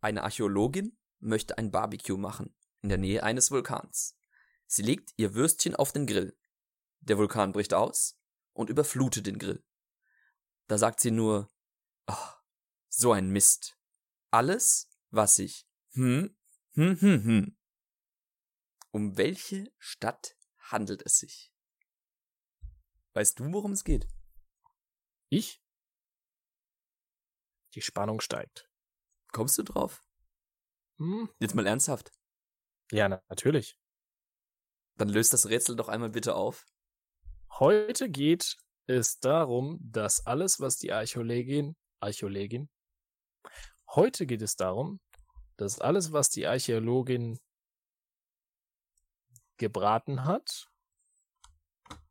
Eine Archäologin möchte ein Barbecue machen in der Nähe eines Vulkans. Sie legt ihr Würstchen auf den Grill. Der Vulkan bricht aus und überflutet den Grill. Da sagt sie nur, oh, so ein Mist. Alles, was ich, hm, hm, hm, hm. Um welche Stadt handelt es sich? Weißt du, worum es geht? Ich? Die Spannung steigt. Kommst du drauf? Hm? Jetzt mal ernsthaft. Ja, na, natürlich. Dann löst das Rätsel doch einmal bitte auf. Heute geht es darum, dass alles, was die Archäologin, Archäologin, heute geht es darum, dass alles, was die Archäologin gebraten hat,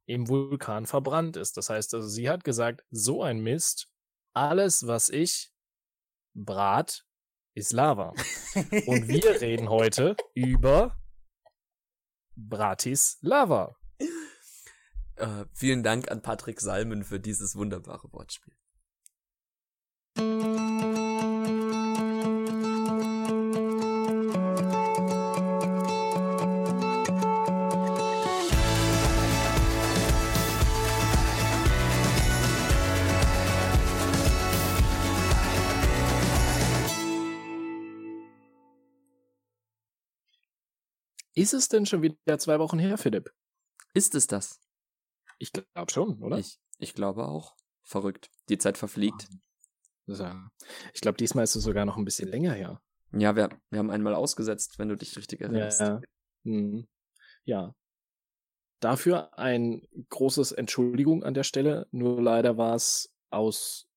im Vulkan verbrannt ist. Das heißt also, sie hat gesagt, so ein Mist, alles, was ich brat, ist Lava. Und wir reden heute über Bratislava. Äh, vielen Dank an Patrick Salmen für dieses wunderbare Wortspiel. Ist es denn schon wieder zwei Wochen her, Philipp? Ist es das? Ich glaube schon, oder? Ich, ich glaube auch. Verrückt. Die Zeit verfliegt. Ja. Ich glaube, diesmal ist es sogar noch ein bisschen länger her. Ja, wir, wir haben einmal ausgesetzt, wenn du dich richtig erinnerst. Ja. Mhm. ja. Dafür ein großes Entschuldigung an der Stelle. Nur leider war es aus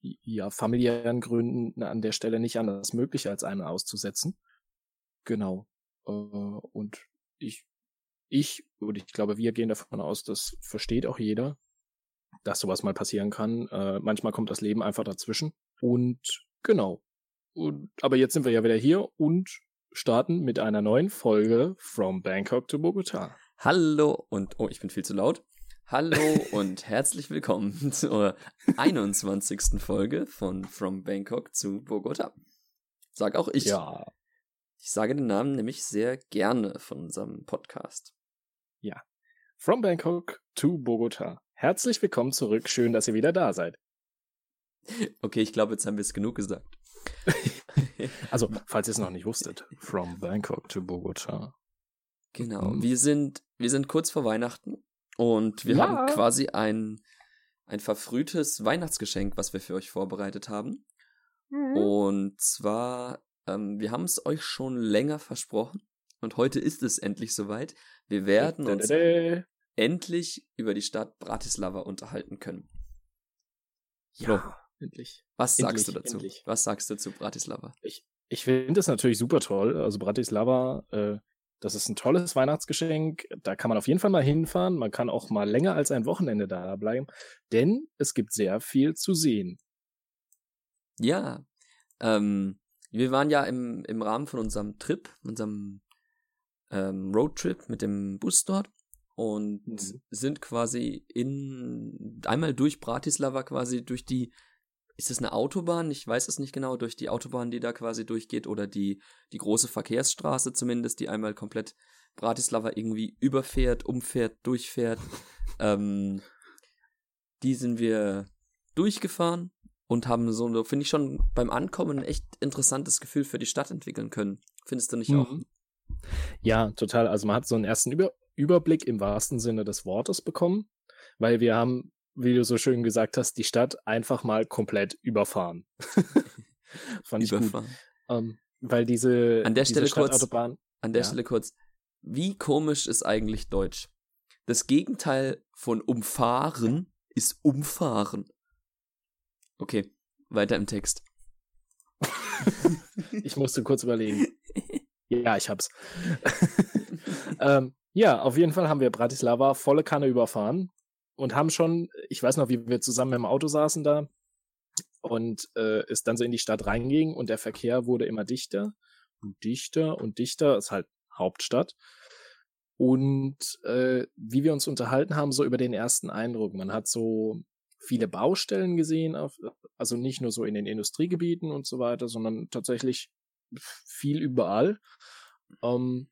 ja, familiären Gründen an der Stelle nicht anders möglich, als einmal auszusetzen. Genau. Äh, und ich, ich, und ich glaube, wir gehen davon aus, das versteht auch jeder, dass sowas mal passieren kann. Äh, manchmal kommt das Leben einfach dazwischen. Und genau. Und, aber jetzt sind wir ja wieder hier und starten mit einer neuen Folge From Bangkok to Bogota. Hallo und, oh, ich bin viel zu laut. Hallo und herzlich willkommen zur 21. Folge von From Bangkok zu Bogota. Sag auch ich. Ja. Ich sage den Namen nämlich sehr gerne von unserem Podcast. Ja. From Bangkok to Bogota. Herzlich willkommen zurück. Schön, dass ihr wieder da seid. Okay, ich glaube, jetzt haben wir es genug gesagt. also, falls ihr es noch nicht wusstet, From Bangkok to Bogota. Genau. Mhm. Wir sind, wir sind kurz vor Weihnachten und wir ja. haben quasi ein, ein verfrühtes Weihnachtsgeschenk, was wir für euch vorbereitet haben. Mhm. Und zwar ähm, wir haben es euch schon länger versprochen und heute ist es endlich soweit. Wir werden uns endlich über die Stadt Bratislava unterhalten können. Ja, so. endlich. Was endlich, sagst du dazu? Endlich. Was sagst du zu Bratislava? Ich, ich finde es natürlich super toll. Also Bratislava, äh, das ist ein tolles Weihnachtsgeschenk. Da kann man auf jeden Fall mal hinfahren. Man kann auch mal länger als ein Wochenende da bleiben, denn es gibt sehr viel zu sehen. Ja, ähm, wir waren ja im, im Rahmen von unserem Trip, unserem ähm, Roadtrip mit dem Bus dort und mhm. sind quasi in einmal durch Bratislava quasi durch die ist es eine Autobahn? Ich weiß es nicht genau, durch die Autobahn, die da quasi durchgeht oder die die große Verkehrsstraße zumindest, die einmal komplett Bratislava irgendwie überfährt, umfährt, durchfährt. ähm, die sind wir durchgefahren und haben so, finde ich schon beim Ankommen ein echt interessantes Gefühl für die Stadt entwickeln können. Findest du nicht mhm. auch? Ja, total. Also man hat so einen ersten Über Überblick im wahrsten Sinne des Wortes bekommen, weil wir haben, wie du so schön gesagt hast, die Stadt einfach mal komplett überfahren. Fand ich überfahren. gut. Ähm, weil diese an der Stelle kurz an der ja. Stelle kurz wie komisch ist eigentlich Deutsch das Gegenteil von umfahren ist umfahren Okay, weiter im Text. ich musste kurz überlegen. Ja, ich hab's. ähm, ja, auf jeden Fall haben wir Bratislava volle Kanne überfahren und haben schon, ich weiß noch, wie wir zusammen im Auto saßen da und äh, es dann so in die Stadt reinging und der Verkehr wurde immer dichter und dichter und dichter, ist halt Hauptstadt. Und äh, wie wir uns unterhalten haben, so über den ersten Eindruck. Man hat so viele Baustellen gesehen, auf, also nicht nur so in den Industriegebieten und so weiter, sondern tatsächlich viel überall. Ähm,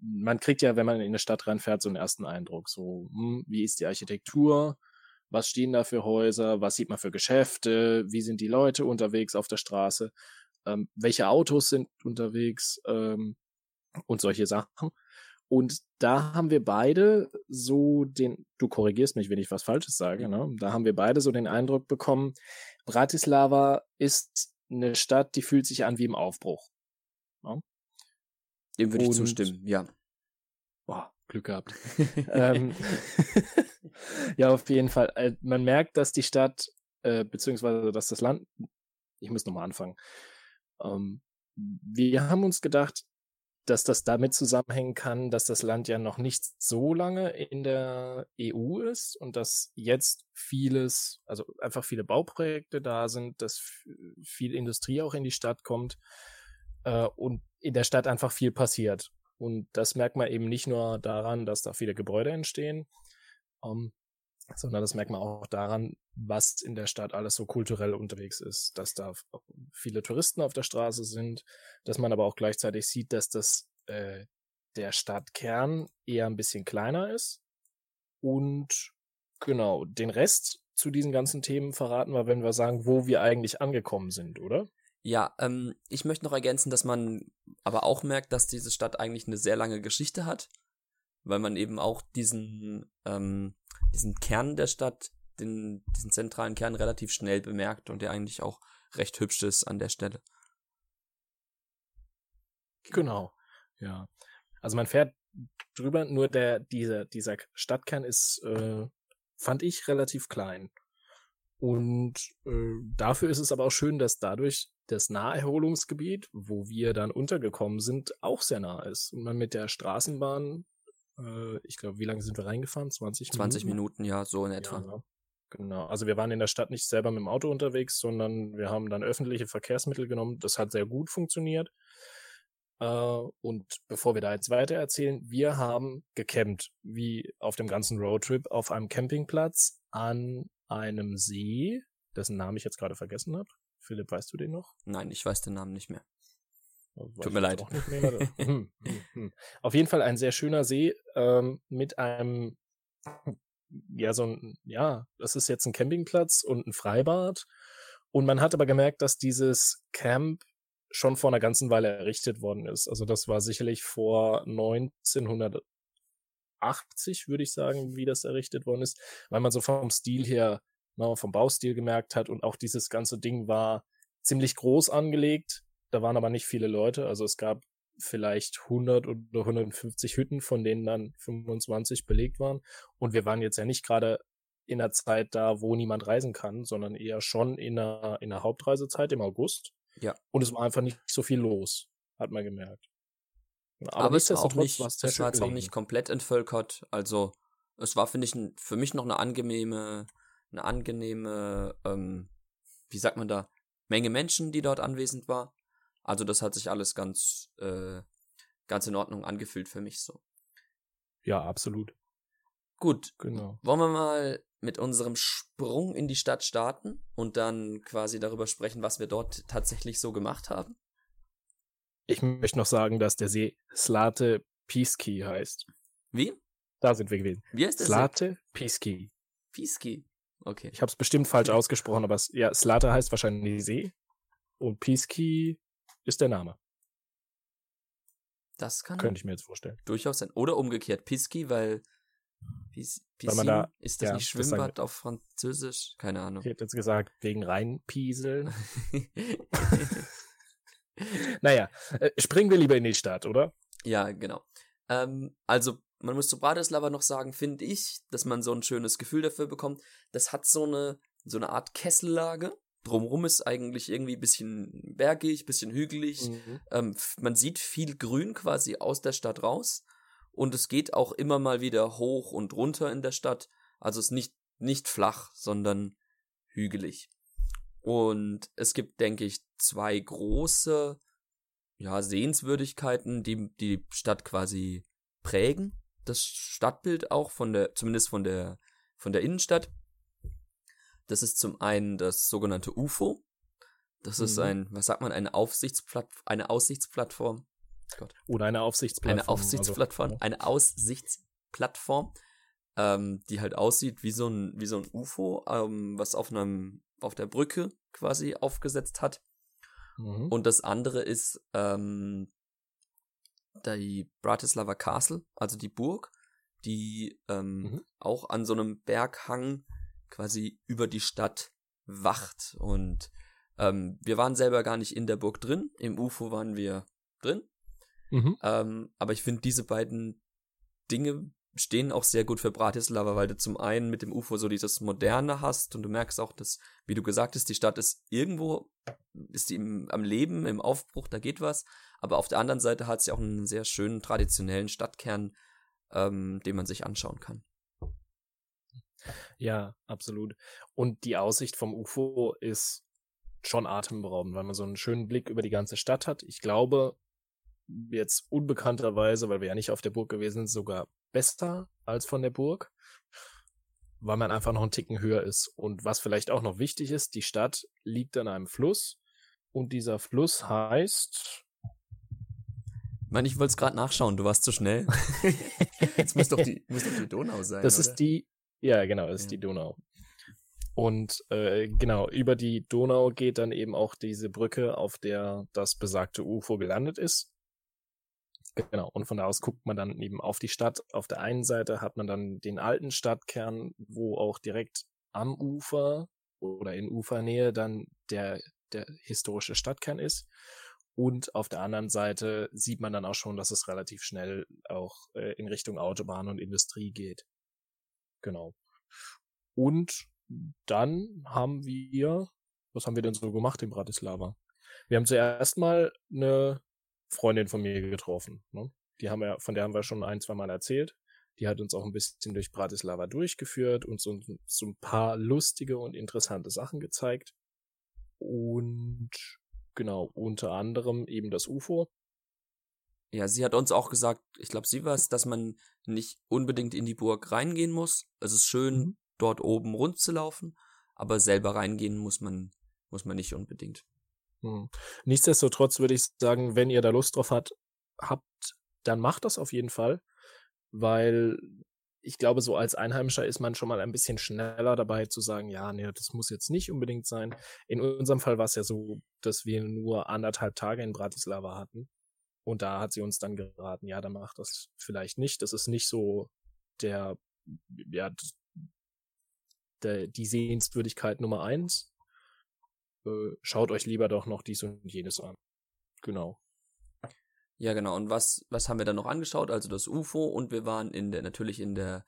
man kriegt ja, wenn man in eine Stadt reinfährt, so einen ersten Eindruck. So, hm, wie ist die Architektur? Was stehen da für Häuser? Was sieht man für Geschäfte? Wie sind die Leute unterwegs auf der Straße? Ähm, welche Autos sind unterwegs? Ähm, und solche Sachen. Und da haben wir beide so den, du korrigierst mich, wenn ich was Falsches sage, ne? Da haben wir beide so den Eindruck bekommen, Bratislava ist eine Stadt, die fühlt sich an wie im Aufbruch. Ne? Dem würde ich zustimmen, ja. Boah, Glück gehabt. ähm, ja, auf jeden Fall. Äh, man merkt, dass die Stadt, äh, beziehungsweise dass das Land, ich muss nochmal anfangen. Ähm, wir haben uns gedacht, dass das damit zusammenhängen kann, dass das Land ja noch nicht so lange in der EU ist und dass jetzt vieles, also einfach viele Bauprojekte da sind, dass viel Industrie auch in die Stadt kommt äh, und in der Stadt einfach viel passiert. Und das merkt man eben nicht nur daran, dass da viele Gebäude entstehen, ähm, sondern das merkt man auch daran, was in der Stadt alles so kulturell unterwegs ist, dass da viele Touristen auf der Straße sind, dass man aber auch gleichzeitig sieht, dass das äh, der Stadtkern eher ein bisschen kleiner ist und genau den Rest zu diesen ganzen Themen verraten wir, wenn wir sagen, wo wir eigentlich angekommen sind, oder? Ja, ähm, ich möchte noch ergänzen, dass man aber auch merkt, dass diese Stadt eigentlich eine sehr lange Geschichte hat, weil man eben auch diesen, ähm, diesen Kern der Stadt, den, diesen zentralen Kern relativ schnell bemerkt und der eigentlich auch recht hübsch ist an der Stelle. Genau, ja. Also man fährt drüber, nur der, dieser, dieser Stadtkern ist, äh, fand ich relativ klein. Und äh, dafür ist es aber auch schön, dass dadurch das Naherholungsgebiet, wo wir dann untergekommen sind, auch sehr nah ist. Und man mit der Straßenbahn, äh, ich glaube, wie lange sind wir reingefahren? 20 Minuten? 20 Minuten, ja, so in etwa. Ja, genau. Also wir waren in der Stadt nicht selber mit dem Auto unterwegs, sondern wir haben dann öffentliche Verkehrsmittel genommen. Das hat sehr gut funktioniert. Äh, und bevor wir da jetzt weiter erzählen, wir haben gecampt, wie auf dem ganzen Roadtrip, auf einem Campingplatz an einem See, dessen Namen ich jetzt gerade vergessen habe. Philipp, weißt du den noch? Nein, ich weiß den Namen nicht mehr. Tut mir leid. Hm, hm, hm. Auf jeden Fall ein sehr schöner See ähm, mit einem, ja, so ein, ja, das ist jetzt ein Campingplatz und ein Freibad. Und man hat aber gemerkt, dass dieses Camp schon vor einer ganzen Weile errichtet worden ist. Also das war sicherlich vor 1900 80, würde ich sagen, wie das errichtet worden ist, weil man so vom Stil her, ne, vom Baustil gemerkt hat und auch dieses ganze Ding war ziemlich groß angelegt. Da waren aber nicht viele Leute, also es gab vielleicht 100 oder 150 Hütten, von denen dann 25 belegt waren. Und wir waren jetzt ja nicht gerade in einer Zeit da, wo niemand reisen kann, sondern eher schon in einer, in einer Hauptreisezeit im August. Ja. Und es war einfach nicht so viel los, hat man gemerkt. Aber, aber es war auch nicht, es war jetzt auch nicht komplett entvölkert. Also es war, finde ich, für mich noch eine angenehme, eine angenehme, ähm, wie sagt man da, Menge Menschen, die dort anwesend war. Also das hat sich alles ganz, äh, ganz in Ordnung angefühlt für mich so. Ja, absolut. Gut. Genau. Wollen wir mal mit unserem Sprung in die Stadt starten und dann quasi darüber sprechen, was wir dort tatsächlich so gemacht haben? Ich möchte noch sagen, dass der See Slate Piski heißt. Wie? Da sind wir gewesen. Wie heißt der Slate Piski. Piski. Okay. Ich habe es bestimmt falsch ausgesprochen, aber ja, Slate heißt wahrscheinlich See und Piski ist der Name. Das kann könnte ich mir jetzt vorstellen. Durchaus sein. Oder umgekehrt Piski, weil Pis, Piscine, da, ist das ja, nicht Schwimmbad das auf Französisch? Keine Ahnung. Ich hätte jetzt gesagt, wegen Rheinpieseln. naja, äh, springen wir lieber in die Stadt, oder? Ja, genau. Ähm, also, man muss zu Bratislava noch sagen, finde ich, dass man so ein schönes Gefühl dafür bekommt. Das hat so eine, so eine Art Kessellage. Drumherum ist eigentlich irgendwie ein bisschen bergig, ein bisschen hügelig. Mhm. Ähm, man sieht viel Grün quasi aus der Stadt raus. Und es geht auch immer mal wieder hoch und runter in der Stadt. Also es ist nicht, nicht flach, sondern hügelig. Und es gibt, denke ich, zwei große ja, Sehenswürdigkeiten, die die Stadt quasi prägen. Das Stadtbild auch von der, zumindest von der, von der Innenstadt. Das ist zum einen das sogenannte UFO. Das mhm. ist ein, was sagt man, eine Aufsichtsplattform, eine Aussichtsplattform. Gott. Oder eine Aufsichtsplattform. Eine Aufsichtsplattform, also, eine Aussichtsplattform, ähm, die halt aussieht wie so ein, wie so ein UFO, ähm, was auf einem, auf der Brücke quasi aufgesetzt hat. Mhm. Und das andere ist ähm, die Bratislava Castle, also die Burg, die ähm, mhm. auch an so einem Berghang quasi über die Stadt wacht. Und ähm, wir waren selber gar nicht in der Burg drin, im UFO waren wir drin. Mhm. Ähm, aber ich finde, diese beiden Dinge stehen auch sehr gut für Bratislava, weil du zum einen mit dem UFO so dieses Moderne hast und du merkst auch, dass, wie du gesagt hast, die Stadt ist irgendwo, ist die im, am Leben, im Aufbruch, da geht was. Aber auf der anderen Seite hat sie auch einen sehr schönen traditionellen Stadtkern, ähm, den man sich anschauen kann. Ja, absolut. Und die Aussicht vom UFO ist schon atemberaubend, weil man so einen schönen Blick über die ganze Stadt hat. Ich glaube, jetzt unbekannterweise, weil wir ja nicht auf der Burg gewesen sind, sogar besser als von der Burg, weil man einfach noch einen Ticken höher ist. Und was vielleicht auch noch wichtig ist, die Stadt liegt an einem Fluss und dieser Fluss heißt. Mann, ich wollte es gerade nachschauen, du warst zu schnell. Jetzt muss doch, die, muss doch die Donau sein. Das oder? ist die, ja, genau, das ist ja. die Donau. Und äh, genau, über die Donau geht dann eben auch diese Brücke, auf der das besagte UFO gelandet ist. Genau, und von da aus guckt man dann eben auf die Stadt. Auf der einen Seite hat man dann den alten Stadtkern, wo auch direkt am Ufer oder in Ufernähe dann der, der historische Stadtkern ist. Und auf der anderen Seite sieht man dann auch schon, dass es relativ schnell auch äh, in Richtung Autobahn und Industrie geht. Genau. Und dann haben wir, was haben wir denn so gemacht in Bratislava? Wir haben zuerst mal eine Freundin von mir getroffen. Ne? Die haben wir, von der haben wir schon ein, zwei Mal erzählt. Die hat uns auch ein bisschen durch Bratislava durchgeführt und so, so ein paar lustige und interessante Sachen gezeigt. Und genau, unter anderem eben das UFO. Ja, sie hat uns auch gesagt, ich glaube, sie war es, dass man nicht unbedingt in die Burg reingehen muss. Es ist schön, mhm. dort oben rund zu laufen, aber selber reingehen muss man, muss man nicht unbedingt. Hm. Nichtsdestotrotz würde ich sagen, wenn ihr da Lust drauf hat, habt, dann macht das auf jeden Fall, weil ich glaube, so als Einheimischer ist man schon mal ein bisschen schneller dabei zu sagen, ja, nee, das muss jetzt nicht unbedingt sein. In unserem Fall war es ja so, dass wir nur anderthalb Tage in Bratislava hatten. Und da hat sie uns dann geraten, ja, dann macht das vielleicht nicht. Das ist nicht so der, ja, der, die Sehenswürdigkeit Nummer eins äh, schaut euch lieber doch noch dies und jenes an. Genau. Ja, genau. Und was, was haben wir dann noch angeschaut? Also das UFO und wir waren in der, natürlich in der,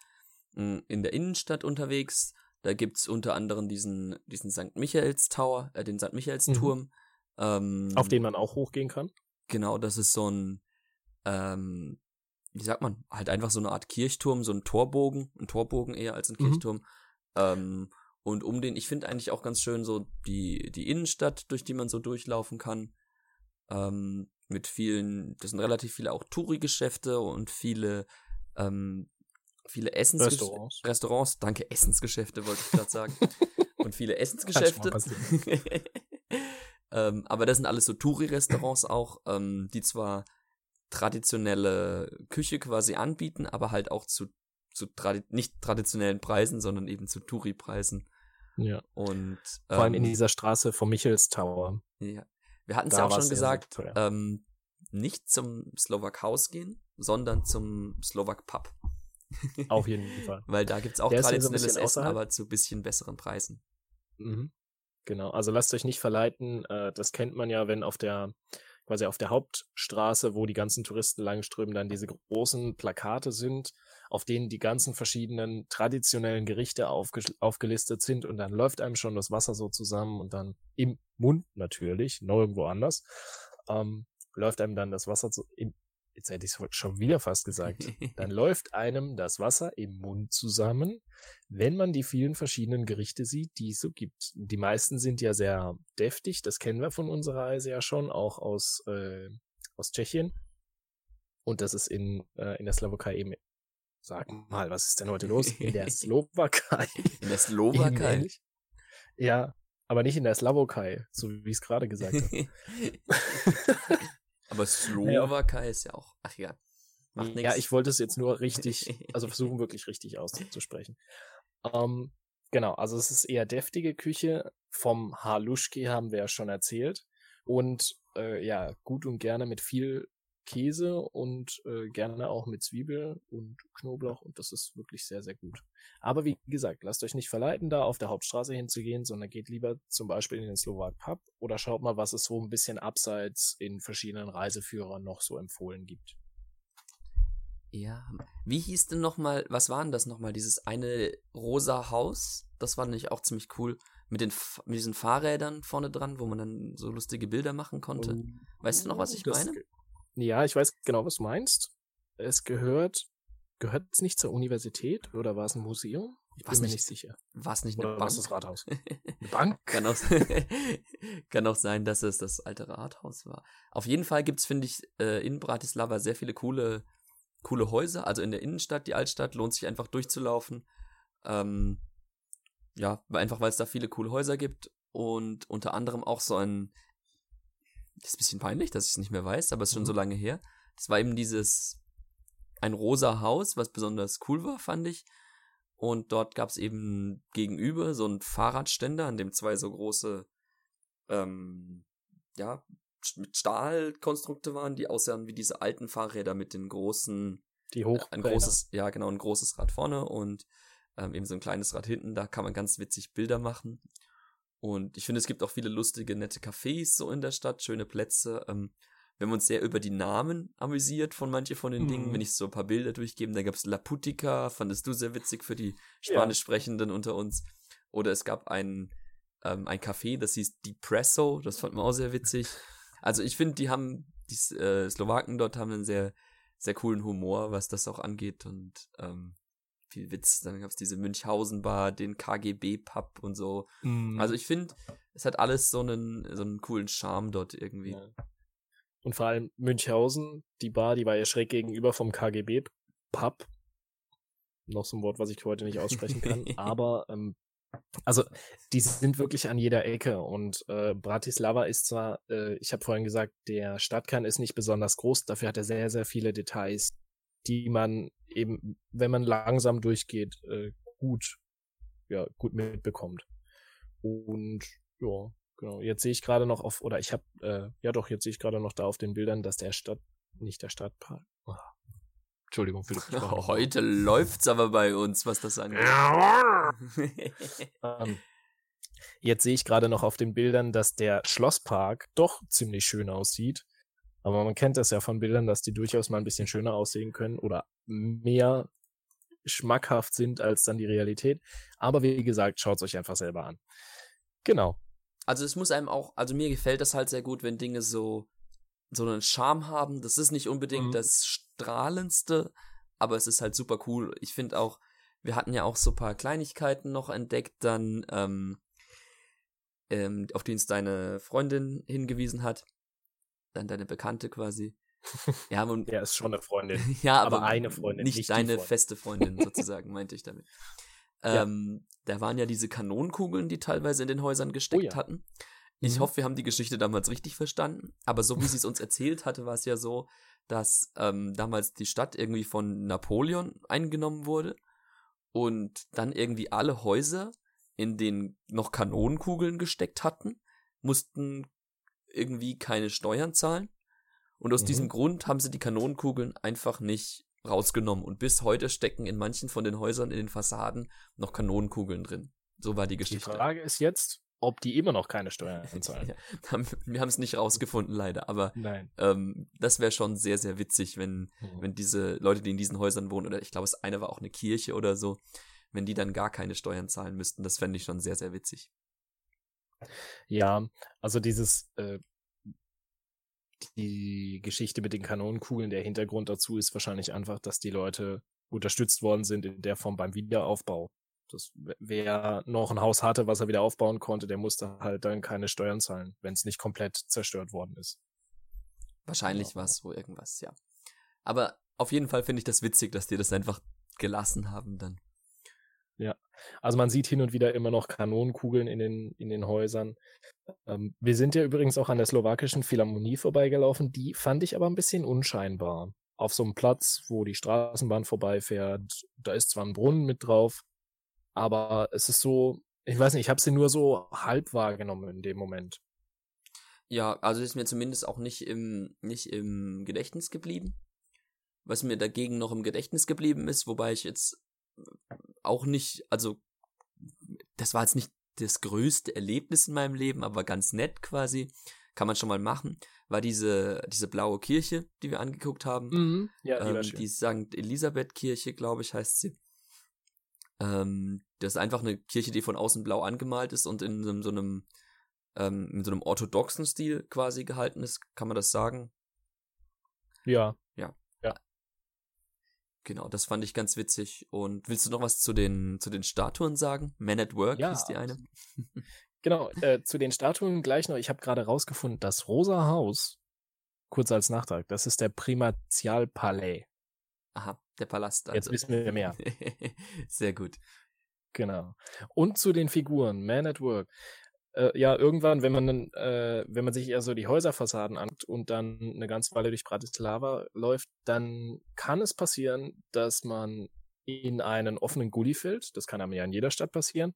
hm, in der Innenstadt unterwegs. Da gibt's unter anderem diesen, diesen St. Michaels Tower, äh, den St. Michaels Turm. Mhm. Ähm, Auf den man auch hochgehen kann. Genau, das ist so ein, ähm, wie sagt man, halt einfach so eine Art Kirchturm, so ein Torbogen, ein Torbogen eher als ein mhm. Kirchturm. Ähm, und um den, ich finde eigentlich auch ganz schön so die, die Innenstadt, durch die man so durchlaufen kann. Ähm, mit vielen, das sind relativ viele auch Touri-Geschäfte und viele, ähm, viele Essensgeschäfte. Restaurants. Restaurants, danke, Essensgeschäfte wollte ich gerade sagen. und viele Essensgeschäfte. ähm, aber das sind alles so Touri-Restaurants auch, ähm, die zwar traditionelle Küche quasi anbieten, aber halt auch zu, zu tradi nicht traditionellen Preisen, sondern eben zu Touri-Preisen. Ja. Und vor allem in ähm, dieser Straße vom Michels Tower. Ja. Wir hatten es ja auch schon gesagt, ähm, nicht zum Slovak House gehen, sondern zum Slovak Pub. Auf jeden Fall. Weil da gibt es auch Der traditionelles Essen, aber zu bisschen besseren Preisen. Mhm. Genau, also lasst euch nicht verleiten. Äh, das kennt man ja, wenn auf der quasi auf der Hauptstraße, wo die ganzen Touristen langströmen, dann diese großen Plakate sind, auf denen die ganzen verschiedenen traditionellen Gerichte aufge aufgelistet sind und dann läuft einem schon das Wasser so zusammen und dann im Mund natürlich, nirgendwo anders, ähm, läuft einem dann das Wasser so im, jetzt hätte ich es schon wieder fast gesagt, dann läuft einem das Wasser im Mund zusammen, wenn man die vielen verschiedenen Gerichte sieht, die es so gibt. Die meisten sind ja sehr deftig, das kennen wir von unserer Reise ja schon, auch aus, äh, aus Tschechien. Und das ist in, äh, in der Slowakei eben Sag mal, was ist denn heute los? In der Slowakei. In der Slowakei. Ja, aber nicht in der Slowakei, so wie ich es gerade gesagt habe. aber Slowakei ist ja auch, ach ja, macht nichts. Ja, ich wollte es jetzt nur richtig, also versuchen wirklich richtig auszusprechen. Ähm, genau, also es ist eher deftige Küche. Vom Haluschki haben wir ja schon erzählt. Und äh, ja, gut und gerne mit viel Käse und äh, gerne auch mit Zwiebel und Knoblauch und das ist wirklich sehr, sehr gut. Aber wie gesagt, lasst euch nicht verleiten, da auf der Hauptstraße hinzugehen, sondern geht lieber zum Beispiel in den Slowak Pub oder schaut mal, was es so ein bisschen abseits in verschiedenen Reiseführern noch so empfohlen gibt. Ja, wie hieß denn nochmal, was war denn das nochmal, dieses eine rosa Haus? Das war nämlich auch ziemlich cool mit, den, mit diesen Fahrrädern vorne dran, wo man dann so lustige Bilder machen konnte. Oh, weißt du noch, was ich meine? Ja, ich weiß genau, was du meinst. Es gehört, gehört es nicht zur Universität oder war es ein Museum? Ich bin mir nicht sicher. War es nicht eine oder Bank? War das Rathaus? Eine Bank? kann, auch, kann auch sein, dass es das alte Rathaus war. Auf jeden Fall gibt es, finde ich, äh, in Bratislava sehr viele coole, coole Häuser. Also in der Innenstadt, die Altstadt, lohnt sich einfach durchzulaufen. Ähm, ja, einfach weil es da viele coole Häuser gibt und unter anderem auch so ein das ist ein bisschen peinlich, dass ich es nicht mehr weiß, aber es ist schon mhm. so lange her. Das war eben dieses, ein rosa Haus, was besonders cool war, fand ich. Und dort gab es eben gegenüber so einen Fahrradständer, an dem zwei so große, ähm, ja, mit Stahlkonstrukte waren, die aussahen wie diese alten Fahrräder mit den großen, die hoch ein großes, ja genau, ein großes Rad vorne und ähm, eben so ein kleines Rad hinten. Da kann man ganz witzig Bilder machen. Und ich finde, es gibt auch viele lustige, nette Cafés so in der Stadt, schöne Plätze. Ähm, wir haben uns sehr über die Namen amüsiert von manche von den mhm. Dingen. Wenn ich so ein paar Bilder durchgebe, da gab es La Putica, fandest du sehr witzig für die Spanisch Sprechenden ja. unter uns. Oder es gab ein, ähm, ein Café, das hieß Depresso, das fand man auch sehr witzig. Also ich finde, die haben, die äh, Slowaken dort haben einen sehr, sehr coolen Humor, was das auch angeht. Und ähm, viel Witz. Dann gab es diese Münchhausen-Bar, den KGB-Pub und so. Mm. Also ich finde, es hat alles so einen, so einen coolen Charme dort irgendwie. Ja. Und vor allem Münchhausen, die Bar, die war ja schräg gegenüber vom KGB-Pub. Noch so ein Wort, was ich heute nicht aussprechen kann. Aber ähm, also die sind wirklich an jeder Ecke und äh, Bratislava ist zwar, äh, ich habe vorhin gesagt, der Stadtkern ist nicht besonders groß, dafür hat er sehr, sehr viele Details, die man eben, wenn man langsam durchgeht, äh, gut, ja, gut mitbekommt. Und ja, genau. Jetzt sehe ich gerade noch auf, oder ich habe, äh, ja doch, jetzt sehe ich gerade noch da auf den Bildern, dass der Stadt, nicht der Stadtpark. Oh. Entschuldigung, Philipp. Oh, heute läuft's aber bei uns, was das angeht. ähm, jetzt sehe ich gerade noch auf den Bildern, dass der Schlosspark doch ziemlich schön aussieht. Aber man kennt das ja von Bildern, dass die durchaus mal ein bisschen schöner aussehen können oder mehr schmackhaft sind als dann die Realität. Aber wie gesagt, schaut es euch einfach selber an. Genau. Also es muss einem auch, also mir gefällt das halt sehr gut, wenn Dinge so so einen Charme haben. Das ist nicht unbedingt mhm. das strahlendste, aber es ist halt super cool. Ich finde auch, wir hatten ja auch so ein paar Kleinigkeiten noch entdeckt, dann ähm, ähm, auf die uns deine Freundin hingewiesen hat dann deine Bekannte quasi. Ja, und, ja, ist schon eine Freundin. ja, aber, aber eine Freundin. Nicht, nicht deine Freundin. feste Freundin sozusagen, meinte ich damit. Ähm, ja. Da waren ja diese Kanonenkugeln, die teilweise in den Häusern gesteckt oh, ja. hatten. Ich mhm. hoffe, wir haben die Geschichte damals richtig verstanden. Aber so wie sie es uns erzählt hatte, war es ja so, dass ähm, damals die Stadt irgendwie von Napoleon eingenommen wurde und dann irgendwie alle Häuser, in denen noch Kanonenkugeln gesteckt hatten, mussten irgendwie keine Steuern zahlen. Und aus mhm. diesem Grund haben sie die Kanonenkugeln einfach nicht rausgenommen. Und bis heute stecken in manchen von den Häusern in den Fassaden noch Kanonenkugeln drin. So war die Geschichte. Die Frage ist jetzt, ob die immer noch keine Steuern zahlen. ja, wir haben es nicht rausgefunden, leider. Aber ähm, das wäre schon sehr, sehr witzig, wenn, mhm. wenn diese Leute, die in diesen Häusern wohnen, oder ich glaube, das eine war auch eine Kirche oder so, wenn die dann gar keine Steuern zahlen müssten. Das fände ich schon sehr, sehr witzig. Ja, also dieses, äh, die Geschichte mit den Kanonenkugeln, der Hintergrund dazu ist wahrscheinlich einfach, dass die Leute unterstützt worden sind in der Form beim Wiederaufbau. Das, wer noch ein Haus hatte, was er wieder aufbauen konnte, der musste halt dann keine Steuern zahlen, wenn es nicht komplett zerstört worden ist. Wahrscheinlich genau. war es so irgendwas, ja. Aber auf jeden Fall finde ich das witzig, dass die das einfach gelassen haben dann. Ja, also man sieht hin und wieder immer noch Kanonenkugeln in den, in den Häusern. Ähm, wir sind ja übrigens auch an der slowakischen Philharmonie vorbeigelaufen. Die fand ich aber ein bisschen unscheinbar. Auf so einem Platz, wo die Straßenbahn vorbeifährt, da ist zwar ein Brunnen mit drauf, aber es ist so, ich weiß nicht, ich habe sie nur so halb wahrgenommen in dem Moment. Ja, also ist mir zumindest auch nicht im, nicht im Gedächtnis geblieben. Was mir dagegen noch im Gedächtnis geblieben ist, wobei ich jetzt auch nicht, also das war jetzt nicht das größte Erlebnis in meinem Leben, aber ganz nett quasi. Kann man schon mal machen. War diese, diese blaue Kirche, die wir angeguckt haben. Mhm. Ja, die, ähm, die St. Elisabeth Kirche, glaube ich, heißt sie. Ähm, das ist einfach eine Kirche, die von außen blau angemalt ist und in so einem, so einem ähm, in so einem orthodoxen Stil quasi gehalten ist, kann man das sagen? Ja. Genau, das fand ich ganz witzig. Und willst du noch was zu den, zu den Statuen sagen? Man at Work ja, hieß die eine. genau, äh, zu den Statuen gleich noch. Ich habe gerade rausgefunden, das Rosa Haus, kurz als Nachtrag, das ist der Primatialpalais. Aha, der Palast. Also. Jetzt wissen wir mehr. Sehr gut. Genau. Und zu den Figuren, Man at Work äh, ja, irgendwann, wenn man dann, äh, wenn man sich eher so die Häuserfassaden anguckt und dann eine ganze Weile durch Bratislava läuft, dann kann es passieren, dass man in einen offenen Gully fällt. Das kann einem ja in jeder Stadt passieren.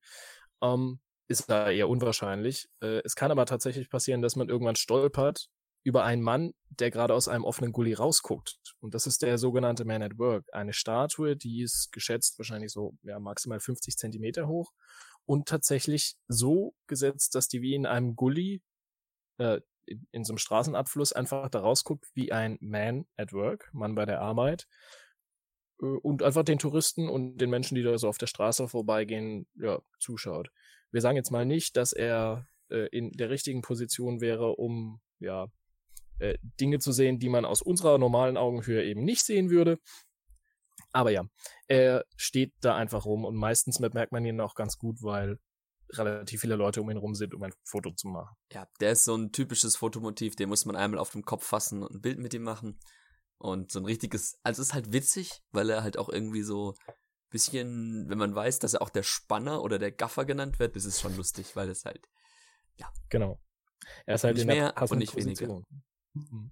Ähm, ist da eher unwahrscheinlich. Äh, es kann aber tatsächlich passieren, dass man irgendwann stolpert über einen Mann, der gerade aus einem offenen Gully rausguckt. Und das ist der sogenannte Man at Work. Eine Statue, die ist geschätzt wahrscheinlich so ja, maximal 50 Zentimeter hoch und tatsächlich so gesetzt, dass die wie in einem Gully äh, in, so einem Straßenabfluss einfach da rausguckt wie ein Man at Work, Mann bei der Arbeit äh, und einfach den Touristen und den Menschen, die da so auf der Straße vorbeigehen, ja, zuschaut. Wir sagen jetzt mal nicht, dass er äh, in der richtigen Position wäre, um ja äh, Dinge zu sehen, die man aus unserer normalen Augenhöhe eben nicht sehen würde. Aber ja, er steht da einfach rum und meistens merkt man ihn auch ganz gut, weil relativ viele Leute um ihn rum sind, um ein Foto zu machen. Ja, der ist so ein typisches Fotomotiv, den muss man einmal auf dem Kopf fassen und ein Bild mit ihm machen. Und so ein richtiges, also es ist halt witzig, weil er halt auch irgendwie so bisschen, wenn man weiß, dass er auch der Spanner oder der Gaffer genannt wird, das ist schon lustig, weil es halt, ja. Genau. Er ist halt nicht in mehr und nicht Position. weniger. Mhm.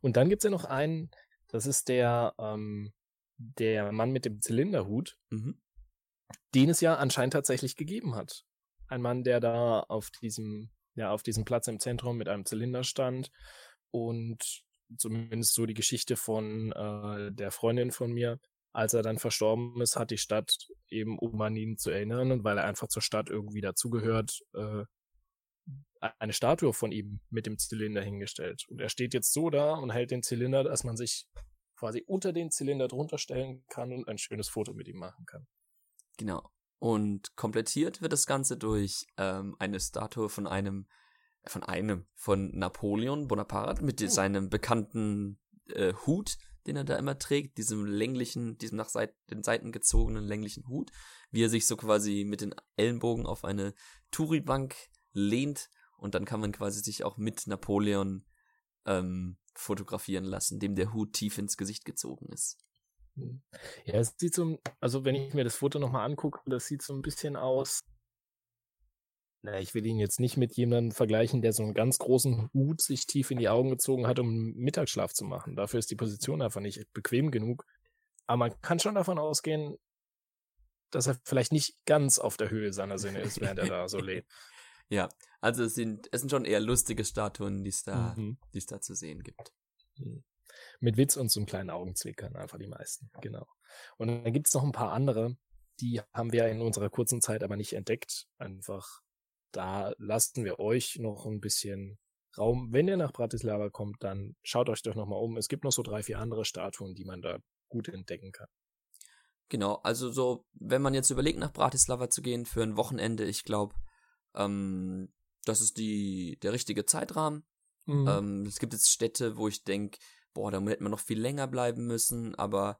Und dann gibt's ja noch einen, das ist der, ähm, der Mann mit dem Zylinderhut, mhm. den es ja anscheinend tatsächlich gegeben hat. Ein Mann, der da auf diesem, ja, auf diesem Platz im Zentrum mit einem Zylinder stand und zumindest so die Geschichte von äh, der Freundin von mir, als er dann verstorben ist, hat die Stadt eben, um an ihn zu erinnern und weil er einfach zur Stadt irgendwie dazugehört, äh, eine Statue von ihm mit dem Zylinder hingestellt. Und er steht jetzt so da und hält den Zylinder, dass man sich quasi unter den Zylinder drunter stellen kann und ein schönes Foto mit ihm machen kann. Genau. Und komplettiert wird das Ganze durch ähm, eine Statue von einem, von einem, von Napoleon Bonaparte mit oh. seinem bekannten äh, Hut, den er da immer trägt, diesem länglichen, diesem nach Seit den Seiten gezogenen länglichen Hut, wie er sich so quasi mit den Ellenbogen auf eine Touribank lehnt und dann kann man quasi sich auch mit Napoleon ähm, fotografieren lassen, dem der Hut tief ins Gesicht gezogen ist. Ja, es sieht so, also wenn ich mir das Foto nochmal angucke, das sieht so ein bisschen aus. Na, ich will ihn jetzt nicht mit jemandem vergleichen, der so einen ganz großen Hut sich tief in die Augen gezogen hat, um Mittagsschlaf zu machen. Dafür ist die Position einfach nicht bequem genug. Aber man kann schon davon ausgehen, dass er vielleicht nicht ganz auf der Höhe seiner Sinne ist, während er da so lebt. Ja, also es sind, es sind schon eher lustige Statuen, die es da, mhm. es da zu sehen gibt. Mhm. Mit Witz und so einem kleinen Augenzwinkern, einfach die meisten, genau. Und dann gibt es noch ein paar andere, die haben wir in unserer kurzen Zeit aber nicht entdeckt. Einfach, da lassen wir euch noch ein bisschen Raum. Wenn ihr nach Bratislava kommt, dann schaut euch doch nochmal um. Es gibt noch so drei, vier andere Statuen, die man da gut entdecken kann. Genau, also so, wenn man jetzt überlegt, nach Bratislava zu gehen für ein Wochenende, ich glaube, ähm, das ist die, der richtige Zeitrahmen. Mhm. Ähm, es gibt jetzt Städte, wo ich denke, boah, da hätte man noch viel länger bleiben müssen, aber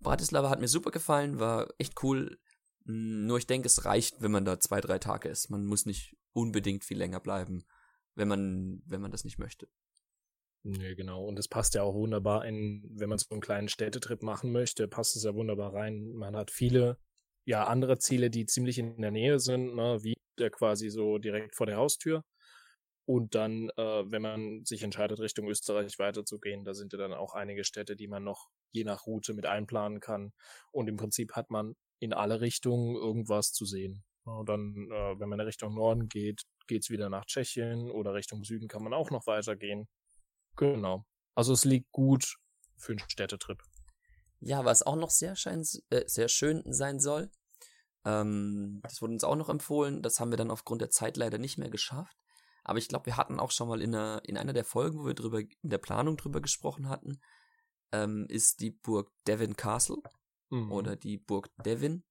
Bratislava hat mir super gefallen, war echt cool. Hm, nur ich denke, es reicht, wenn man da zwei, drei Tage ist. Man muss nicht unbedingt viel länger bleiben, wenn man, wenn man das nicht möchte. Nee, genau. Und es passt ja auch wunderbar in, wenn man so einen kleinen Städtetrip machen möchte, passt es ja wunderbar rein. Man hat viele ja andere Ziele, die ziemlich in der Nähe sind, ne, wie der quasi so direkt vor der Haustür. Und dann, äh, wenn man sich entscheidet, Richtung Österreich weiterzugehen, da sind ja dann auch einige Städte, die man noch je nach Route mit einplanen kann. Und im Prinzip hat man in alle Richtungen irgendwas zu sehen. Und dann, äh, wenn man in Richtung Norden geht, geht's wieder nach Tschechien oder Richtung Süden kann man auch noch weitergehen. Genau. Also es liegt gut für einen Städtetrip. Ja, was auch noch sehr, schein, äh, sehr schön sein soll, ähm, das wurde uns auch noch empfohlen, das haben wir dann aufgrund der Zeit leider nicht mehr geschafft. Aber ich glaube, wir hatten auch schon mal in einer, in einer der Folgen, wo wir drüber, in der Planung drüber gesprochen hatten, ähm, ist die Burg Devon Castle mhm. oder die Burg Devon,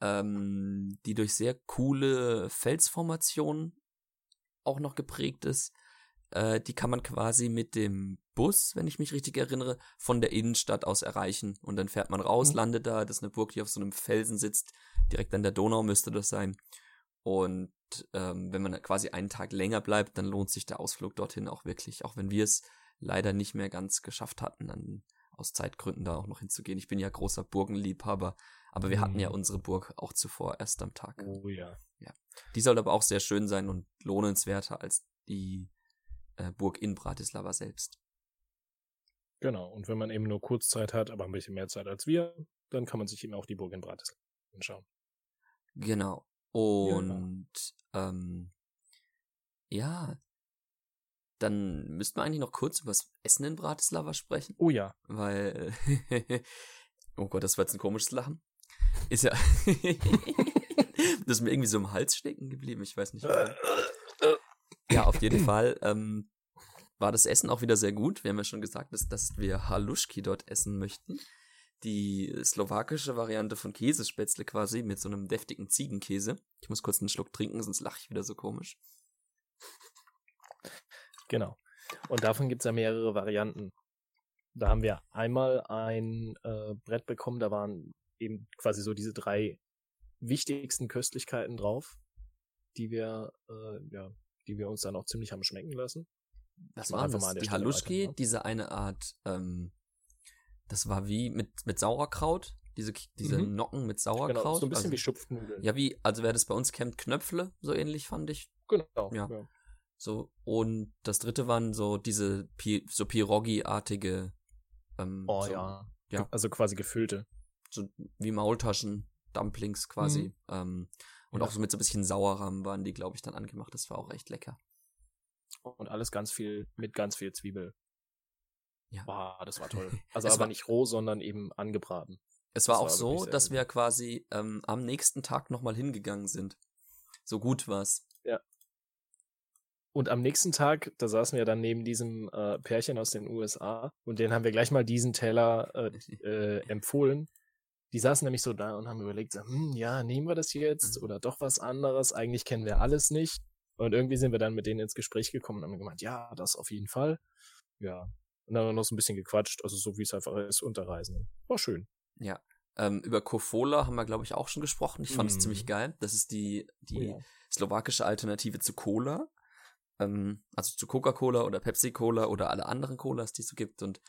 ähm, die durch sehr coole Felsformationen auch noch geprägt ist. Äh, die kann man quasi mit dem Bus, wenn ich mich richtig erinnere, von der Innenstadt aus erreichen. Und dann fährt man raus, mhm. landet da. Das ist eine Burg, die auf so einem Felsen sitzt. Direkt an der Donau müsste das sein. Und ähm, wenn man quasi einen Tag länger bleibt, dann lohnt sich der Ausflug dorthin auch wirklich. Auch wenn wir es leider nicht mehr ganz geschafft hatten, dann aus Zeitgründen da auch noch hinzugehen. Ich bin ja großer Burgenliebhaber, aber wir mhm. hatten ja mhm. unsere Burg auch zuvor erst am Tag. Oh ja. Ja. Die soll aber auch sehr schön sein und lohnenswerter als die äh, Burg in Bratislava selbst. Genau. Und wenn man eben nur kurz Zeit hat, aber ein bisschen mehr Zeit als wir, dann kann man sich eben auch die Burg in Bratislava anschauen. Genau. Und ja, ähm, ja, dann müssten wir eigentlich noch kurz über das Essen in Bratislava sprechen. Oh ja. Weil, oh Gott, das war jetzt ein komisches Lachen. Ist ja, das ist mir irgendwie so im Hals stecken geblieben, ich weiß nicht. Warum. Auf jeden Fall ähm, war das Essen auch wieder sehr gut. Wir haben ja schon gesagt, dass, dass wir Haluschki dort essen möchten die slowakische Variante von Käsespätzle quasi mit so einem deftigen Ziegenkäse. Ich muss kurz einen Schluck trinken, sonst lache ich wieder so komisch. Genau. Und davon gibt es ja mehrere Varianten. Da haben wir einmal ein äh, Brett bekommen, da waren eben quasi so diese drei wichtigsten Köstlichkeiten drauf, die wir, äh, ja, die wir uns dann auch ziemlich haben schmecken lassen. Was waren das? Die Haluschki, ne? diese eine Art ähm, das war wie mit, mit Sauerkraut. Diese, diese mhm. Nocken mit Sauerkraut. Genau, so ein bisschen also, wie Schupfnudeln. Ja, wie, also wer das bei uns kennt, Knöpfle, so ähnlich fand ich. Genau. Ja. ja. So, und das dritte waren so diese Pi so Pierogi-artige. Ähm, oh so, ja. ja. Also quasi gefüllte. So wie Maultaschen, Dumplings quasi. Mhm. Ähm, und ja. auch so mit so ein bisschen Sauerrahm waren die, glaube ich, dann angemacht. Das war auch echt lecker. Und alles ganz viel, mit ganz viel Zwiebel. Ja. Wow, das war toll. Also aber war, nicht roh, sondern eben angebraten. Es war das auch war so, dass gut. wir quasi ähm, am nächsten Tag nochmal hingegangen sind. So gut war's. Ja. Und am nächsten Tag, da saßen wir dann neben diesem äh, Pärchen aus den USA und denen haben wir gleich mal diesen Teller äh, äh, empfohlen. Die saßen nämlich so da und haben überlegt, so, hm, ja, nehmen wir das jetzt mhm. oder doch was anderes? Eigentlich kennen wir alles nicht. Und irgendwie sind wir dann mit denen ins Gespräch gekommen und haben gemeint, ja, das auf jeden Fall. Ja, und dann noch so ein bisschen gequatscht, also so wie es einfach ist unter Reisen. War schön. Ja. Ähm, über Kofola haben wir, glaube ich, auch schon gesprochen. Ich fand es mm. ziemlich geil. Das ist die, die oh, ja. slowakische Alternative zu Cola. Ähm, also zu Coca-Cola oder Pepsi-Cola oder alle anderen Colas, die es so gibt. Und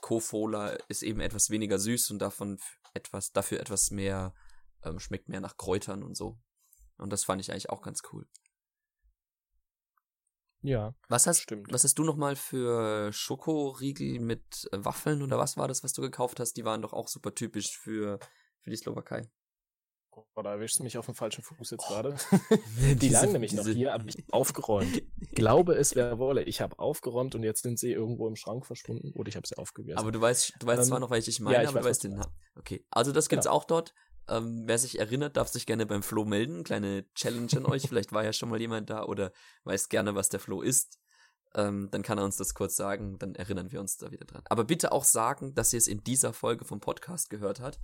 Kofola ist eben etwas weniger süß und davon etwas, dafür etwas mehr, ähm, schmeckt mehr nach Kräutern und so. Und das fand ich eigentlich auch ganz cool. Ja. Was hast, stimmt. was hast du nochmal für Schokoriegel mit Waffeln oder was war das, was du gekauft hast? Die waren doch auch super typisch für, für die Slowakei. Oh, da erwischst du mich auf dem falschen Fuß jetzt oh. gerade. die lagen nämlich noch hier, habe ich aufgeräumt. Glaube es, wer wolle. Ich habe aufgeräumt und jetzt sind sie irgendwo im Schrank verschwunden oder ich habe sie aufgegessen. Aber du weißt, du weißt ähm, zwar noch, welche ich meine, ja, ich aber weiß, du weißt den Namen. Okay, also das gibt's genau. auch dort. Ähm, wer sich erinnert, darf sich gerne beim Flo melden. Kleine Challenge an euch. Vielleicht war ja schon mal jemand da oder weiß gerne, was der Flo ist. Ähm, dann kann er uns das kurz sagen. Dann erinnern wir uns da wieder dran. Aber bitte auch sagen, dass ihr es in dieser Folge vom Podcast gehört habt.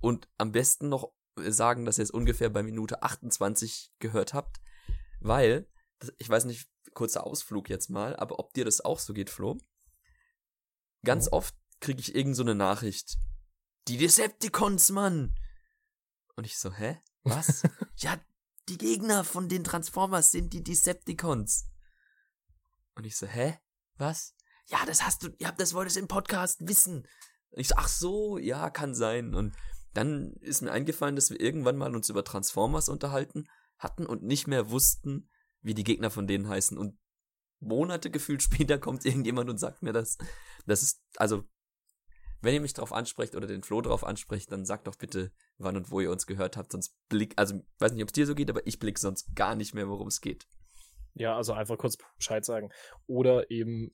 Und am besten noch sagen, dass ihr es ungefähr bei Minute 28 gehört habt. Weil, ich weiß nicht, kurzer Ausflug jetzt mal, aber ob dir das auch so geht, Flo. Ganz mhm. oft kriege ich irgend so eine Nachricht. Die Decepticons, Mann! Und ich so, hä? Was? ja, die Gegner von den Transformers sind die Decepticons. Und ich so, hä? Was? Ja, das hast du, ja, das wolltest du im Podcast wissen. Und ich so, ach so, ja, kann sein. Und Dann ist mir eingefallen, dass wir irgendwann mal uns über Transformers unterhalten hatten und nicht mehr wussten, wie die Gegner von denen heißen. Und Monate gefühlt später kommt irgendjemand und sagt mir das. Das ist, also, wenn ihr mich drauf ansprecht oder den Flo drauf ansprecht, dann sagt doch bitte, wann und wo ihr uns gehört habt, sonst blick, also, weiß nicht, ob es dir so geht, aber ich blick sonst gar nicht mehr, worum es geht. Ja, also einfach kurz Bescheid sagen. Oder eben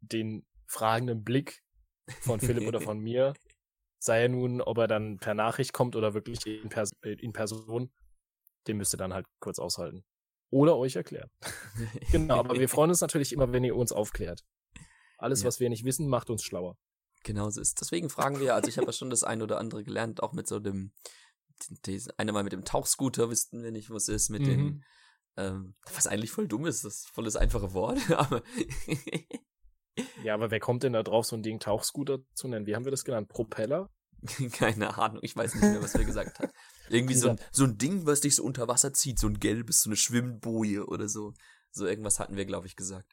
den fragenden Blick von Philipp oder von mir, sei er nun, ob er dann per Nachricht kommt oder wirklich in, Pers in Person, den müsst ihr dann halt kurz aushalten. Oder euch erklären. genau, aber wir freuen uns natürlich immer, wenn ihr uns aufklärt. Alles, ja. was wir nicht wissen, macht uns schlauer. Genau so ist. Deswegen fragen wir, also ich habe ja schon das ein oder andere gelernt, auch mit so dem, einer mal mit dem Tauchscooter, wüssten wir nicht, was ist, mit mhm. dem, ähm, was eigentlich voll dumm ist, das ist voll das einfache Wort, aber. Ja, aber wer kommt denn da drauf, so ein Ding Tauchscooter zu nennen? Wie haben wir das genannt? Propeller? Keine Ahnung, ich weiß nicht mehr, was wir gesagt haben. Irgendwie so ein, so ein Ding, was dich so unter Wasser zieht, so ein gelbes, so eine Schwimmboje oder so. So irgendwas hatten wir, glaube ich, gesagt.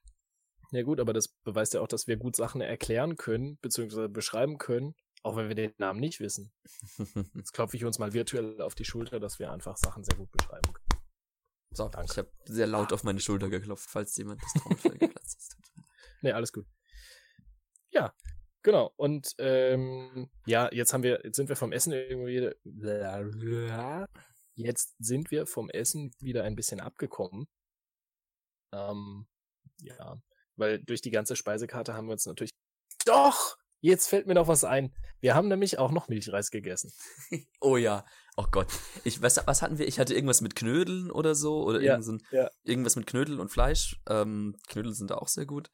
Ja gut, aber das beweist ja auch, dass wir gut Sachen erklären können, beziehungsweise beschreiben können, auch wenn wir den Namen nicht wissen. Jetzt klopfe ich uns mal virtuell auf die Schulter, dass wir einfach Sachen sehr gut beschreiben können. So, Danke. ich habe sehr laut auf meine Schulter geklopft, falls jemand das Trommelfell geplatzt ist. Nee, alles gut. Ja, Genau, und ähm, ja, jetzt haben wir, jetzt sind wir vom Essen irgendwie. Jetzt sind wir vom Essen wieder ein bisschen abgekommen. Ähm, ja, weil durch die ganze Speisekarte haben wir uns natürlich. Doch! Jetzt fällt mir noch was ein. Wir haben nämlich auch noch Milchreis gegessen. oh ja. Oh Gott. Ich, was, was hatten wir? Ich hatte irgendwas mit Knödeln oder so. Oder ja, irgend so ein, ja. irgendwas mit Knödel und Fleisch. Ähm, Knödel sind da auch sehr gut.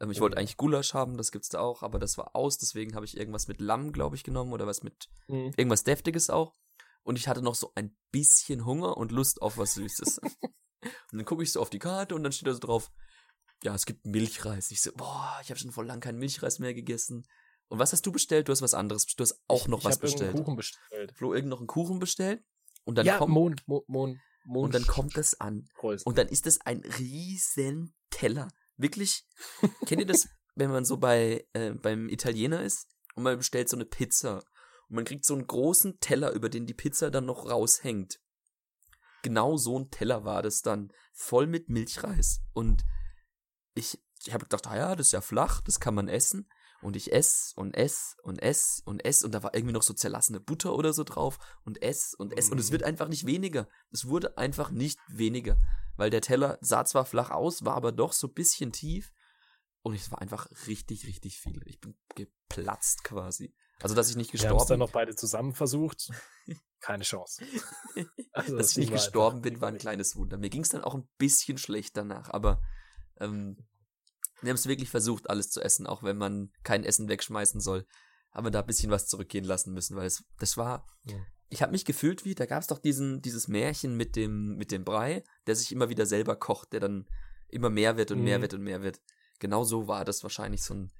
Ähm, ich wollte eigentlich Gulasch haben, das gibt's da auch, aber das war aus, deswegen habe ich irgendwas mit Lamm, glaube ich, genommen oder was mit mhm. irgendwas Deftiges auch. Und ich hatte noch so ein bisschen Hunger und Lust auf was Süßes. und dann gucke ich so auf die Karte und dann steht da so drauf, ja, es gibt Milchreis. Ich so, boah, ich habe schon vor lang keinen Milchreis mehr gegessen. Und was hast du bestellt? Du hast was anderes. Du hast auch noch ich, was ich bestellt. Kuchen bestellt. Flo irgend noch einen Kuchen bestellt. Und dann ja, kommt, Mond, Mond, Mond, Mond. Und dann kommt das an. Preußen. Und dann ist das ein riesen Teller wirklich, kennt ihr das, wenn man so bei äh, beim Italiener ist und man bestellt so eine Pizza und man kriegt so einen großen Teller, über den die Pizza dann noch raushängt. Genau so ein Teller war das dann, voll mit Milchreis und ich ich habe gedacht, ah ja, das ist ja flach, das kann man essen. Und ich ess und ess und ess und ess und da war irgendwie noch so zerlassene Butter oder so drauf und ess und ess und es wird einfach nicht weniger. Es wurde einfach nicht weniger weil der Teller sah zwar flach aus, war aber doch so ein bisschen tief. Und es war einfach richtig, richtig viel. Ich bin geplatzt quasi. Also, dass ich nicht gestorben bin. Wir haben dann noch beide zusammen versucht. Keine Chance. Also, dass das ich nicht gestorben bin, war ein kleines Wunder. Mir ging es dann auch ein bisschen schlecht danach, aber ähm, wir haben es wirklich versucht, alles zu essen, auch wenn man kein Essen wegschmeißen soll. Aber da ein bisschen was zurückgehen lassen müssen, weil es, das war, ja ich habe mich gefühlt wie, da gab es doch diesen, dieses Märchen mit dem, mit dem Brei, der sich immer wieder selber kocht, der dann immer mehr wird und mhm. mehr wird und mehr wird. Genau so war das wahrscheinlich so ein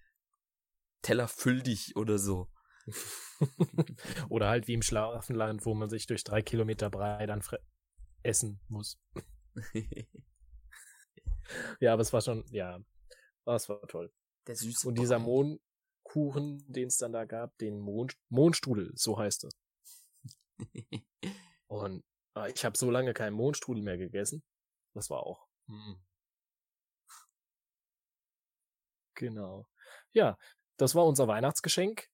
Teller füll dich oder so. oder halt wie im Schlafenland, wo man sich durch drei Kilometer Brei dann essen muss. ja, aber es war schon, ja, das war toll. Der süße Und dieser Mohnkuchen, den es dann da gab, den Mohn Mohnstrudel, so heißt es. Und äh, ich habe so lange keinen Mondstrudel mehr gegessen. Das war auch. Hm. Genau. Ja, das war unser Weihnachtsgeschenk.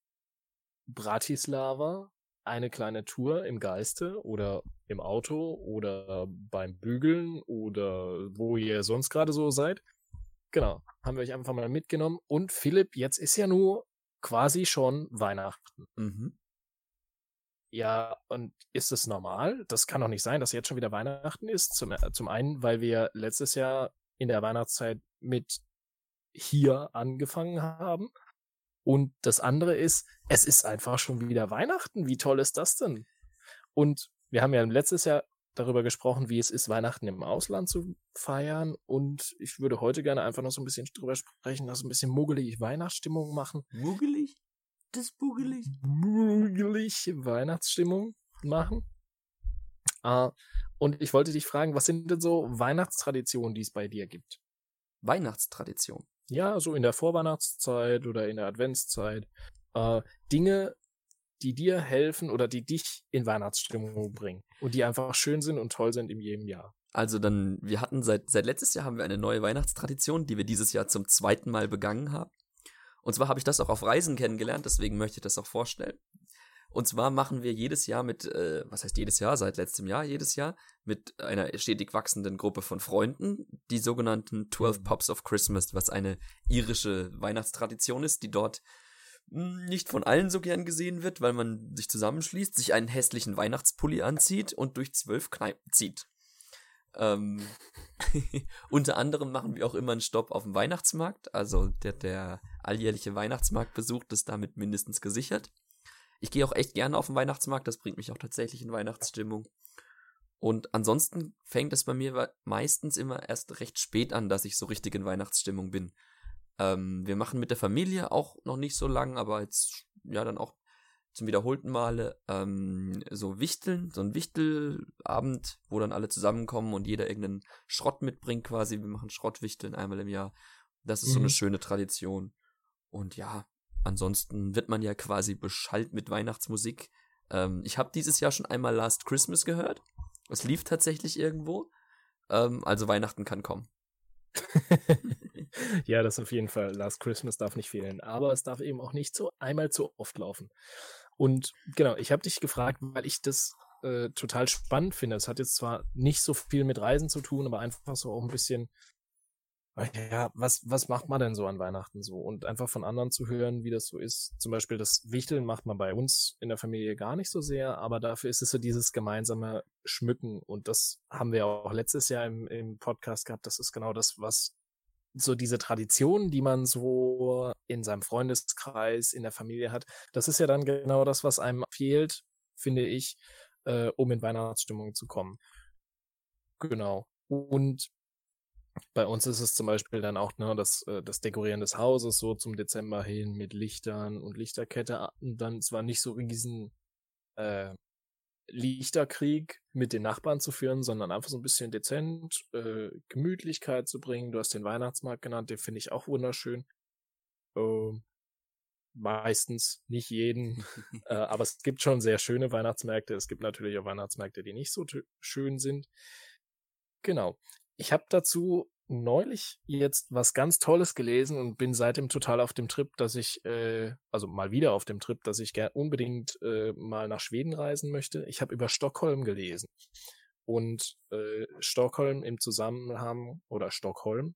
Bratislava, eine kleine Tour im Geiste oder im Auto oder beim Bügeln oder wo ihr sonst gerade so seid. Genau, haben wir euch einfach mal mitgenommen. Und Philipp, jetzt ist ja nur quasi schon Weihnachten. Mhm. Ja, und ist es normal? Das kann doch nicht sein, dass jetzt schon wieder Weihnachten ist. Zum, äh, zum einen, weil wir letztes Jahr in der Weihnachtszeit mit hier angefangen haben. Und das andere ist, es ist einfach schon wieder Weihnachten. Wie toll ist das denn? Und wir haben ja letztes Jahr darüber gesprochen, wie es ist, Weihnachten im Ausland zu feiern. Und ich würde heute gerne einfach noch so ein bisschen drüber sprechen, dass ein bisschen muggelig Weihnachtsstimmung machen. Muggelig? das bugelig. Bugelig Weihnachtsstimmung machen. Uh, und ich wollte dich fragen, was sind denn so Weihnachtstraditionen, die es bei dir gibt? Die dir helfen oder die dich in Weihnachtsstimmung bringen und die einfach schön sind und toll sind in jedem Jahr. Also dann, wir hatten seit, seit letztes Jahr haben wir eine neue Weihnachtstradition, die wir dieses Jahr zum zweiten Mal begangen haben. Und zwar habe ich das auch auf Reisen kennengelernt, deswegen möchte ich das auch vorstellen. Und zwar machen wir jedes Jahr mit, äh, was heißt jedes Jahr, seit letztem Jahr, jedes Jahr, mit einer stetig wachsenden Gruppe von Freunden, die sogenannten 12 mhm. Pops of Christmas, was eine irische Weihnachtstradition ist, die dort nicht von allen so gern gesehen wird, weil man sich zusammenschließt, sich einen hässlichen Weihnachtspulli anzieht und durch zwölf Kneipen zieht. Ähm, unter anderem machen wir auch immer einen Stopp auf dem Weihnachtsmarkt, also der, der alljährliche Weihnachtsmarktbesuch ist damit mindestens gesichert. Ich gehe auch echt gerne auf den Weihnachtsmarkt, das bringt mich auch tatsächlich in Weihnachtsstimmung. Und ansonsten fängt es bei mir meistens immer erst recht spät an, dass ich so richtig in Weihnachtsstimmung bin. Ähm, wir machen mit der Familie auch noch nicht so lang, aber jetzt ja dann auch zum wiederholten Male ähm, so Wichteln, so ein Wichtelabend, wo dann alle zusammenkommen und jeder irgendeinen Schrott mitbringt quasi. Wir machen Schrottwichteln einmal im Jahr. Das ist mhm. so eine mhm. schöne Tradition. Und ja, Ansonsten wird man ja quasi beschallt mit Weihnachtsmusik. Ähm, ich habe dieses Jahr schon einmal Last Christmas gehört. Es lief tatsächlich irgendwo. Ähm, also Weihnachten kann kommen. ja, das auf jeden Fall. Last Christmas darf nicht fehlen. Aber es darf eben auch nicht so einmal zu oft laufen. Und genau, ich habe dich gefragt, weil ich das äh, total spannend finde. Es hat jetzt zwar nicht so viel mit Reisen zu tun, aber einfach so auch ein bisschen ja, was, was macht man denn so an Weihnachten so? Und einfach von anderen zu hören, wie das so ist. Zum Beispiel das Wichteln macht man bei uns in der Familie gar nicht so sehr, aber dafür ist es so dieses gemeinsame Schmücken. Und das haben wir auch letztes Jahr im, im Podcast gehabt. Das ist genau das, was so diese Tradition, die man so in seinem Freundeskreis, in der Familie hat, das ist ja dann genau das, was einem fehlt, finde ich, äh, um in Weihnachtsstimmung zu kommen. Genau. Und bei uns ist es zum Beispiel dann auch ne, das, äh, das Dekorieren des Hauses so zum Dezember hin mit Lichtern und Lichterkette. Und dann zwar nicht so riesen äh, Lichterkrieg mit den Nachbarn zu führen, sondern einfach so ein bisschen dezent, äh, Gemütlichkeit zu bringen. Du hast den Weihnachtsmarkt genannt, den finde ich auch wunderschön. Äh, meistens, nicht jeden, äh, aber es gibt schon sehr schöne Weihnachtsmärkte. Es gibt natürlich auch Weihnachtsmärkte, die nicht so schön sind. Genau. Ich habe dazu neulich jetzt was ganz Tolles gelesen und bin seitdem total auf dem Trip, dass ich, äh, also mal wieder auf dem Trip, dass ich gern unbedingt äh, mal nach Schweden reisen möchte. Ich habe über Stockholm gelesen. Und äh, Stockholm im Zusammenhang, oder Stockholm,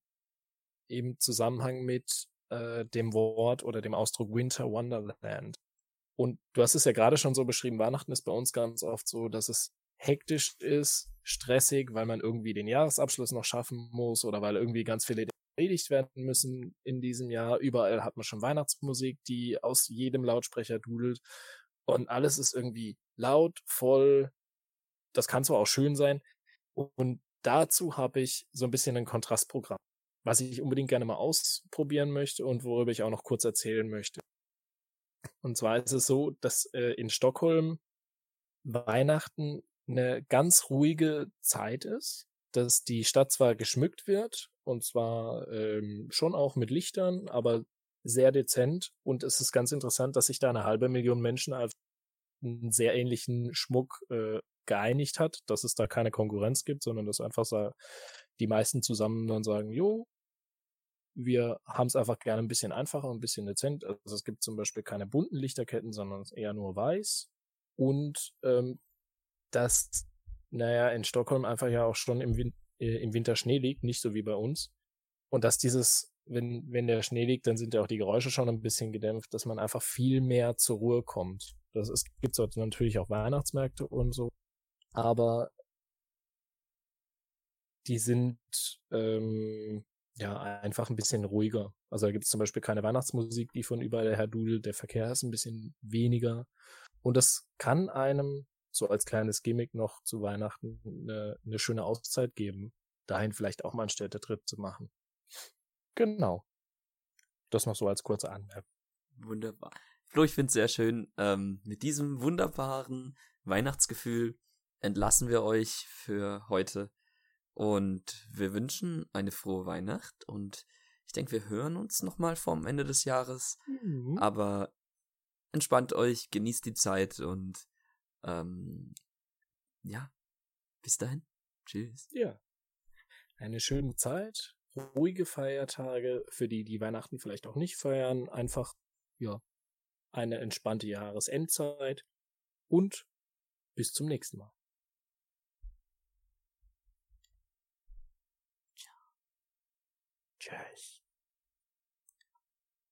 im Zusammenhang mit äh, dem Wort oder dem Ausdruck Winter Wonderland. Und du hast es ja gerade schon so beschrieben, Weihnachten ist bei uns ganz oft so, dass es hektisch ist, stressig, weil man irgendwie den Jahresabschluss noch schaffen muss oder weil irgendwie ganz viele erledigt werden müssen in diesem Jahr. Überall hat man schon Weihnachtsmusik, die aus jedem Lautsprecher dudelt und alles ist irgendwie laut, voll. Das kann zwar auch schön sein und dazu habe ich so ein bisschen ein Kontrastprogramm, was ich unbedingt gerne mal ausprobieren möchte und worüber ich auch noch kurz erzählen möchte. Und zwar ist es so, dass äh, in Stockholm Weihnachten eine ganz ruhige Zeit ist, dass die Stadt zwar geschmückt wird und zwar ähm, schon auch mit Lichtern, aber sehr dezent und es ist ganz interessant, dass sich da eine halbe Million Menschen auf einen sehr ähnlichen Schmuck äh, geeinigt hat, dass es da keine Konkurrenz gibt, sondern dass einfach so die meisten zusammen dann sagen, jo, wir haben es einfach gerne ein bisschen einfacher ein bisschen dezent. Also es gibt zum Beispiel keine bunten Lichterketten, sondern eher nur weiß. Und ähm, dass, naja, in Stockholm einfach ja auch schon im, Win äh, im Winter Schnee liegt, nicht so wie bei uns. Und dass dieses, wenn, wenn der Schnee liegt, dann sind ja auch die Geräusche schon ein bisschen gedämpft, dass man einfach viel mehr zur Ruhe kommt. Das ist, gibt dort natürlich auch Weihnachtsmärkte und so. Aber die sind ähm, ja einfach ein bisschen ruhiger. Also da gibt es zum Beispiel keine Weihnachtsmusik, die von überall her dudelt. Der Verkehr ist ein bisschen weniger. Und das kann einem so als kleines Gimmick noch zu Weihnachten eine, eine schöne Auszeit geben. Dahin vielleicht auch mal einen Städtetrip zu machen. Genau. Das noch so als kurze Anmerkung. Wunderbar. Flo, ich finde es sehr schön. Ähm, mit diesem wunderbaren Weihnachtsgefühl entlassen wir euch für heute. Und wir wünschen eine frohe Weihnacht. Und ich denke, wir hören uns nochmal vorm Ende des Jahres. Mhm. Aber entspannt euch, genießt die Zeit und ähm, ja, bis dahin. Tschüss. Ja. Eine schöne Zeit, ruhige Feiertage für die, die Weihnachten vielleicht auch nicht feiern. Einfach, ja, eine entspannte Jahresendzeit und bis zum nächsten Mal.